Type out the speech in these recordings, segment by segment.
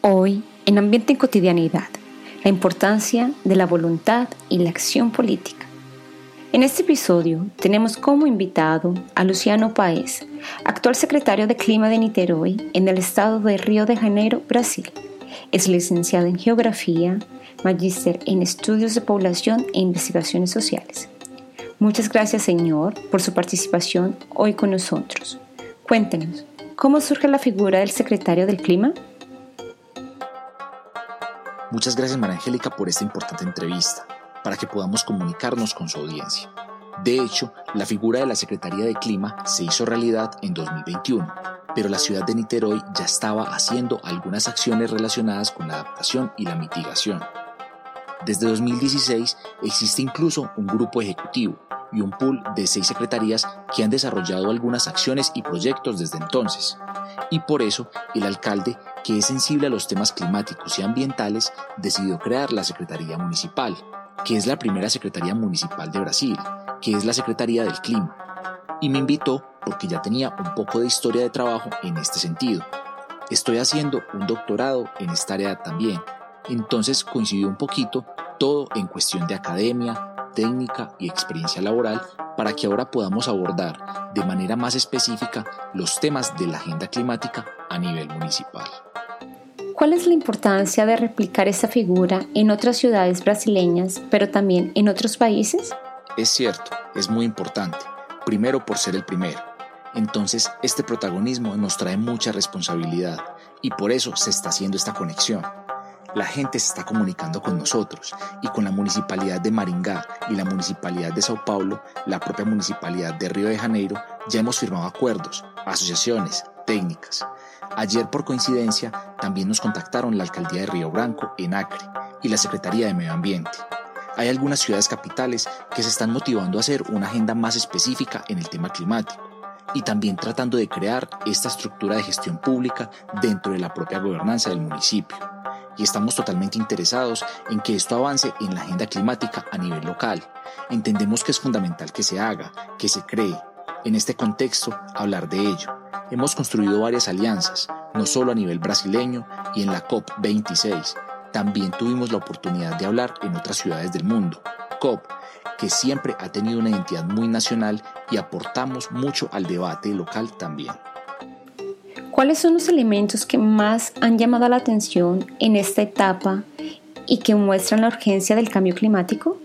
Hoy, en Ambiente y Cotidianidad, la importancia de la voluntad y la acción política. En este episodio tenemos como invitado a Luciano Paez, actual secretario de Clima de Niterói en el estado de Río de Janeiro, Brasil. Es licenciado en Geografía, magíster en Estudios de Población e Investigaciones Sociales. Muchas gracias, señor, por su participación hoy con nosotros. Cuéntenos, ¿cómo surge la figura del secretario del Clima? Muchas gracias, María Angélica, por esta importante entrevista, para que podamos comunicarnos con su audiencia. De hecho, la figura de la Secretaría de Clima se hizo realidad en 2021, pero la ciudad de Niterói ya estaba haciendo algunas acciones relacionadas con la adaptación y la mitigación. Desde 2016 existe incluso un grupo ejecutivo y un pool de seis secretarías que han desarrollado algunas acciones y proyectos desde entonces. Y por eso el alcalde, que es sensible a los temas climáticos y ambientales, decidió crear la Secretaría Municipal, que es la primera Secretaría Municipal de Brasil, que es la Secretaría del Clima. Y me invitó porque ya tenía un poco de historia de trabajo en este sentido. Estoy haciendo un doctorado en esta área también entonces coincidió un poquito todo en cuestión de academia, técnica y experiencia laboral para que ahora podamos abordar de manera más específica los temas de la agenda climática a nivel municipal. ¿Cuál es la importancia de replicar esta figura en otras ciudades brasileñas, pero también en otros países? Es cierto, es muy importante, primero por ser el primero. Entonces, este protagonismo nos trae mucha responsabilidad y por eso se está haciendo esta conexión la gente se está comunicando con nosotros y con la municipalidad de Maringá y la municipalidad de Sao Paulo, la propia municipalidad de Río de Janeiro, ya hemos firmado acuerdos, asociaciones, técnicas. Ayer por coincidencia también nos contactaron la alcaldía de Río Branco en Acre y la Secretaría de Medio Ambiente. Hay algunas ciudades capitales que se están motivando a hacer una agenda más específica en el tema climático y también tratando de crear esta estructura de gestión pública dentro de la propia gobernanza del municipio y estamos totalmente interesados en que esto avance en la agenda climática a nivel local. Entendemos que es fundamental que se haga, que se cree. En este contexto, hablar de ello. Hemos construido varias alianzas, no solo a nivel brasileño y en la COP26. También tuvimos la oportunidad de hablar en otras ciudades del mundo. COP, que siempre ha tenido una identidad muy nacional y aportamos mucho al debate local también. ¿Cuáles son los elementos que más han llamado la atención en esta etapa y que muestran la urgencia del cambio climático?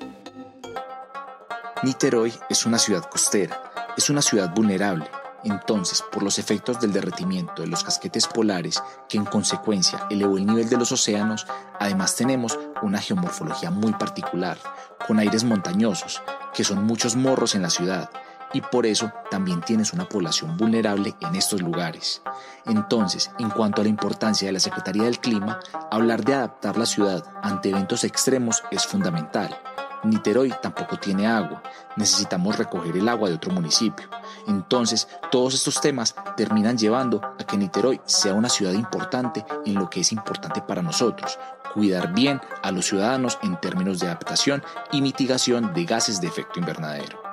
Niterói es una ciudad costera, es una ciudad vulnerable. Entonces, por los efectos del derretimiento de los casquetes polares, que en consecuencia elevó el nivel de los océanos, además tenemos una geomorfología muy particular, con aires montañosos, que son muchos morros en la ciudad, y por eso también tienes una población vulnerable en estos lugares. Entonces, en cuanto a la importancia de la Secretaría del Clima, hablar de adaptar la ciudad ante eventos extremos es fundamental. Niterói tampoco tiene agua, necesitamos recoger el agua de otro municipio. Entonces, todos estos temas terminan llevando a que Niterói sea una ciudad importante en lo que es importante para nosotros, cuidar bien a los ciudadanos en términos de adaptación y mitigación de gases de efecto invernadero.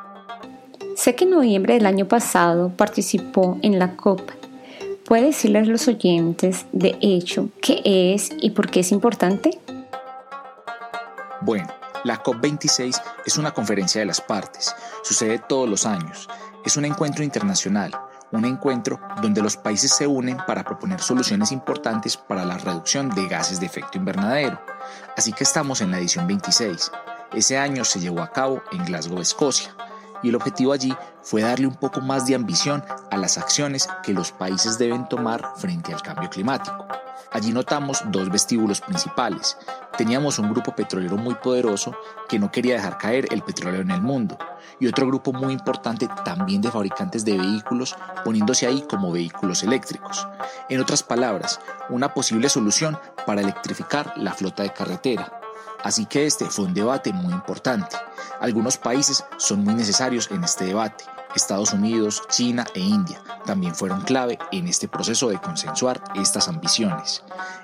Sé que en noviembre del año pasado participó en la COP. ¿Puede decirles a los oyentes, de hecho, qué es y por qué es importante? Bueno, la COP26 es una conferencia de las partes. Sucede todos los años. Es un encuentro internacional, un encuentro donde los países se unen para proponer soluciones importantes para la reducción de gases de efecto invernadero. Así que estamos en la edición 26. Ese año se llevó a cabo en Glasgow, Escocia y el objetivo allí fue darle un poco más de ambición a las acciones que los países deben tomar frente al cambio climático. Allí notamos dos vestíbulos principales. teníamos un grupo petrolero muy poderoso que no quería dejar caer el petróleo en el mundo y otro grupo muy importante también de fabricantes de vehículos poniéndose ahí como vehículos eléctricos. En otras palabras, una posible solución para electrificar la flota de carretera. Así que este fue un debate muy importante. Algunos países son muy necesarios en este debate. Estados Unidos, China e India también fueron clave en este proceso de consensuar estas ambiciones.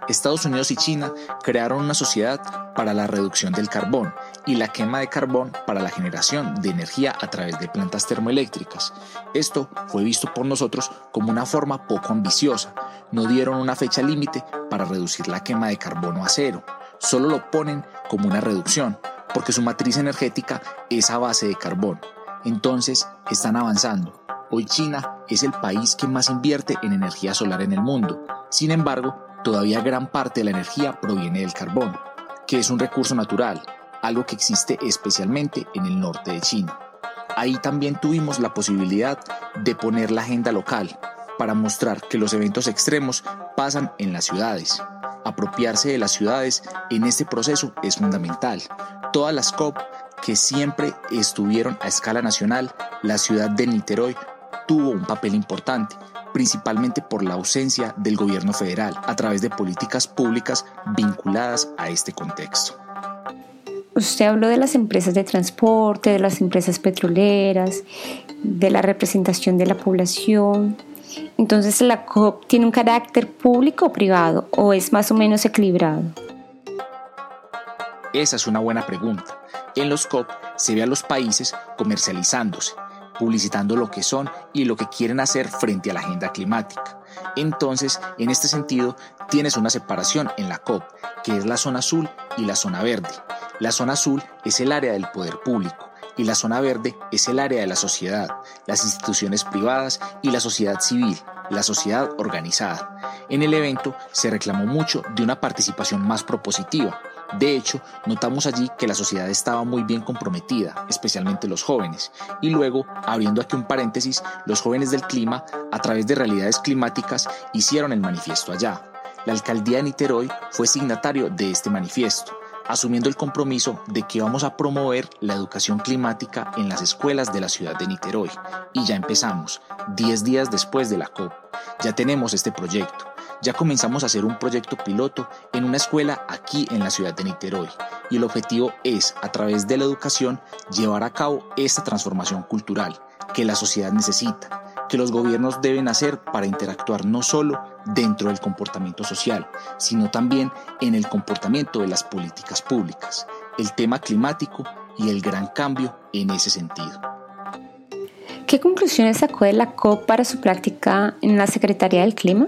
Estados Unidos y China crearon una sociedad para la reducción del carbón y la quema de carbón para la generación de energía a través de plantas termoeléctricas. Esto fue visto por nosotros como una forma poco ambiciosa. No dieron una fecha límite para reducir la quema de carbono a cero. Solo lo ponen como una reducción, porque su matriz energética es a base de carbón. Entonces, están avanzando. Hoy China es el país que más invierte en energía solar en el mundo. Sin embargo, todavía gran parte de la energía proviene del carbón, que es un recurso natural, algo que existe especialmente en el norte de China. Ahí también tuvimos la posibilidad de poner la agenda local para mostrar que los eventos extremos pasan en las ciudades. Apropiarse de las ciudades en este proceso es fundamental. Todas las COP que siempre estuvieron a escala nacional, la ciudad de Niterói tuvo un papel importante, principalmente por la ausencia del gobierno federal a través de políticas públicas vinculadas a este contexto. Usted habló de las empresas de transporte, de las empresas petroleras, de la representación de la población. Entonces, ¿la COP tiene un carácter público o privado o es más o menos equilibrado? Esa es una buena pregunta. En los COP se ve a los países comercializándose, publicitando lo que son y lo que quieren hacer frente a la agenda climática. Entonces, en este sentido, tienes una separación en la COP, que es la zona azul y la zona verde. La zona azul es el área del poder público y la zona verde es el área de la sociedad, las instituciones privadas y la sociedad civil, la sociedad organizada. En el evento se reclamó mucho de una participación más propositiva, de hecho, notamos allí que la sociedad estaba muy bien comprometida, especialmente los jóvenes. Y luego, abriendo aquí un paréntesis, los jóvenes del clima, a través de realidades climáticas, hicieron el manifiesto allá. La alcaldía de Niterói fue signatario de este manifiesto asumiendo el compromiso de que vamos a promover la educación climática en las escuelas de la ciudad de Niterói. Y ya empezamos, 10 días después de la COP. Ya tenemos este proyecto ya comenzamos a hacer un proyecto piloto en una escuela aquí en la ciudad de Niterói y el objetivo es, a través de la educación, llevar a cabo esta transformación cultural que la sociedad necesita, que los gobiernos deben hacer para interactuar no solo dentro del comportamiento social, sino también en el comportamiento de las políticas públicas, el tema climático y el gran cambio en ese sentido. ¿Qué conclusiones sacó de la COP para su práctica en la Secretaría del Clima?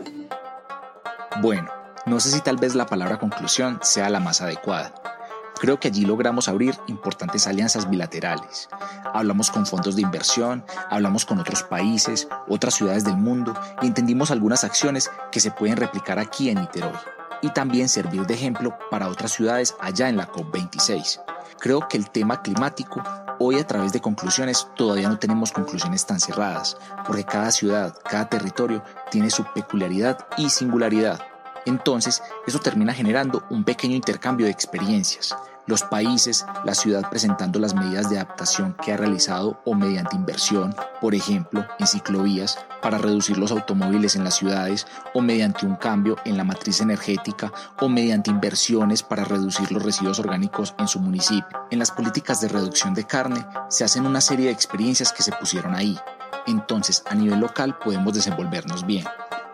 Bueno, no sé si tal vez la palabra conclusión sea la más adecuada. Creo que allí logramos abrir importantes alianzas bilaterales. Hablamos con fondos de inversión, hablamos con otros países, otras ciudades del mundo y entendimos algunas acciones que se pueden replicar aquí en Niterói y también servir de ejemplo para otras ciudades allá en la COP26. Creo que el tema climático hoy a través de conclusiones todavía no tenemos conclusiones tan cerradas, porque cada ciudad, cada territorio tiene su peculiaridad y singularidad. Entonces, eso termina generando un pequeño intercambio de experiencias. Los países, la ciudad presentando las medidas de adaptación que ha realizado o mediante inversión, por ejemplo, en ciclovías para reducir los automóviles en las ciudades o mediante un cambio en la matriz energética o mediante inversiones para reducir los residuos orgánicos en su municipio. En las políticas de reducción de carne se hacen una serie de experiencias que se pusieron ahí. Entonces, a nivel local podemos desenvolvernos bien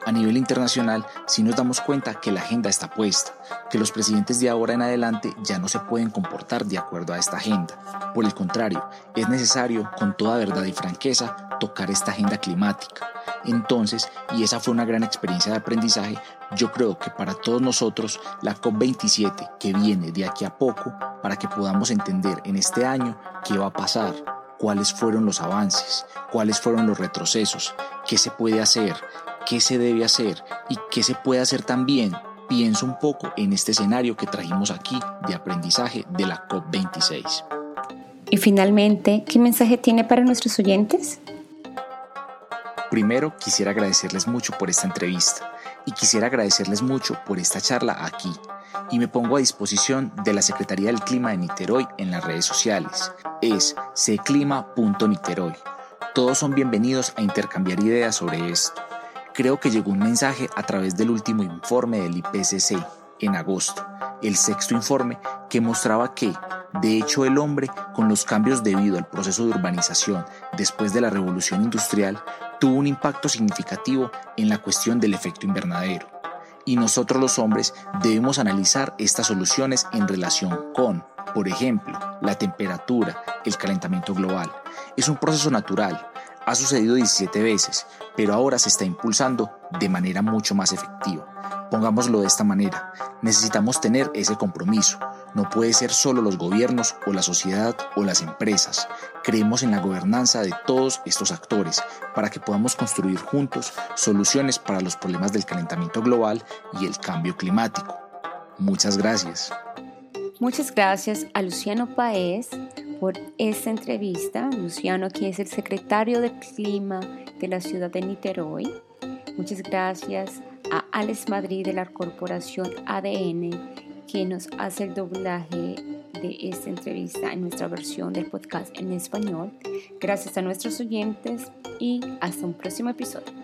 a nivel internacional si nos damos cuenta que la agenda está puesta, que los presidentes de ahora en adelante ya no se pueden comportar de acuerdo a esta agenda. Por el contrario, es necesario, con toda verdad y franqueza, tocar esta agenda climática. Entonces, y esa fue una gran experiencia de aprendizaje, yo creo que para todos nosotros la COP27 que viene de aquí a poco, para que podamos entender en este año qué va a pasar, cuáles fueron los avances, cuáles fueron los retrocesos, qué se puede hacer, qué se debe hacer y qué se puede hacer también, pienso un poco en este escenario que trajimos aquí de aprendizaje de la COP26. Y finalmente, ¿qué mensaje tiene para nuestros oyentes? Primero, quisiera agradecerles mucho por esta entrevista y quisiera agradecerles mucho por esta charla aquí. y me pongo a disposición de la Secretaría del Clima de Niterói en las redes sociales. Es seclima.niterói. Todos son bienvenidos a intercambiar ideas sobre esto. Creo que llegó un mensaje a través del último informe del IPCC en agosto, el sexto informe que mostraba que, de hecho, el hombre, con los cambios debido al proceso de urbanización después de la revolución industrial, tuvo un impacto significativo en la cuestión del efecto invernadero. Y nosotros los hombres debemos analizar estas soluciones en relación con, por ejemplo, la temperatura, el calentamiento global. Es un proceso natural, ha sucedido 17 veces, pero ahora se está impulsando de manera mucho más efectiva. Pongámoslo de esta manera, necesitamos tener ese compromiso. No puede ser solo los gobiernos o la sociedad o las empresas. Creemos en la gobernanza de todos estos actores para que podamos construir juntos soluciones para los problemas del calentamiento global y el cambio climático. Muchas gracias. Muchas gracias a Luciano Paez por esta entrevista. Luciano, que es el secretario de Clima de la ciudad de Niterói. Muchas gracias a Alex Madrid de la corporación ADN que nos hace el doblaje de esta entrevista en nuestra versión del podcast en español. Gracias a nuestros oyentes y hasta un próximo episodio.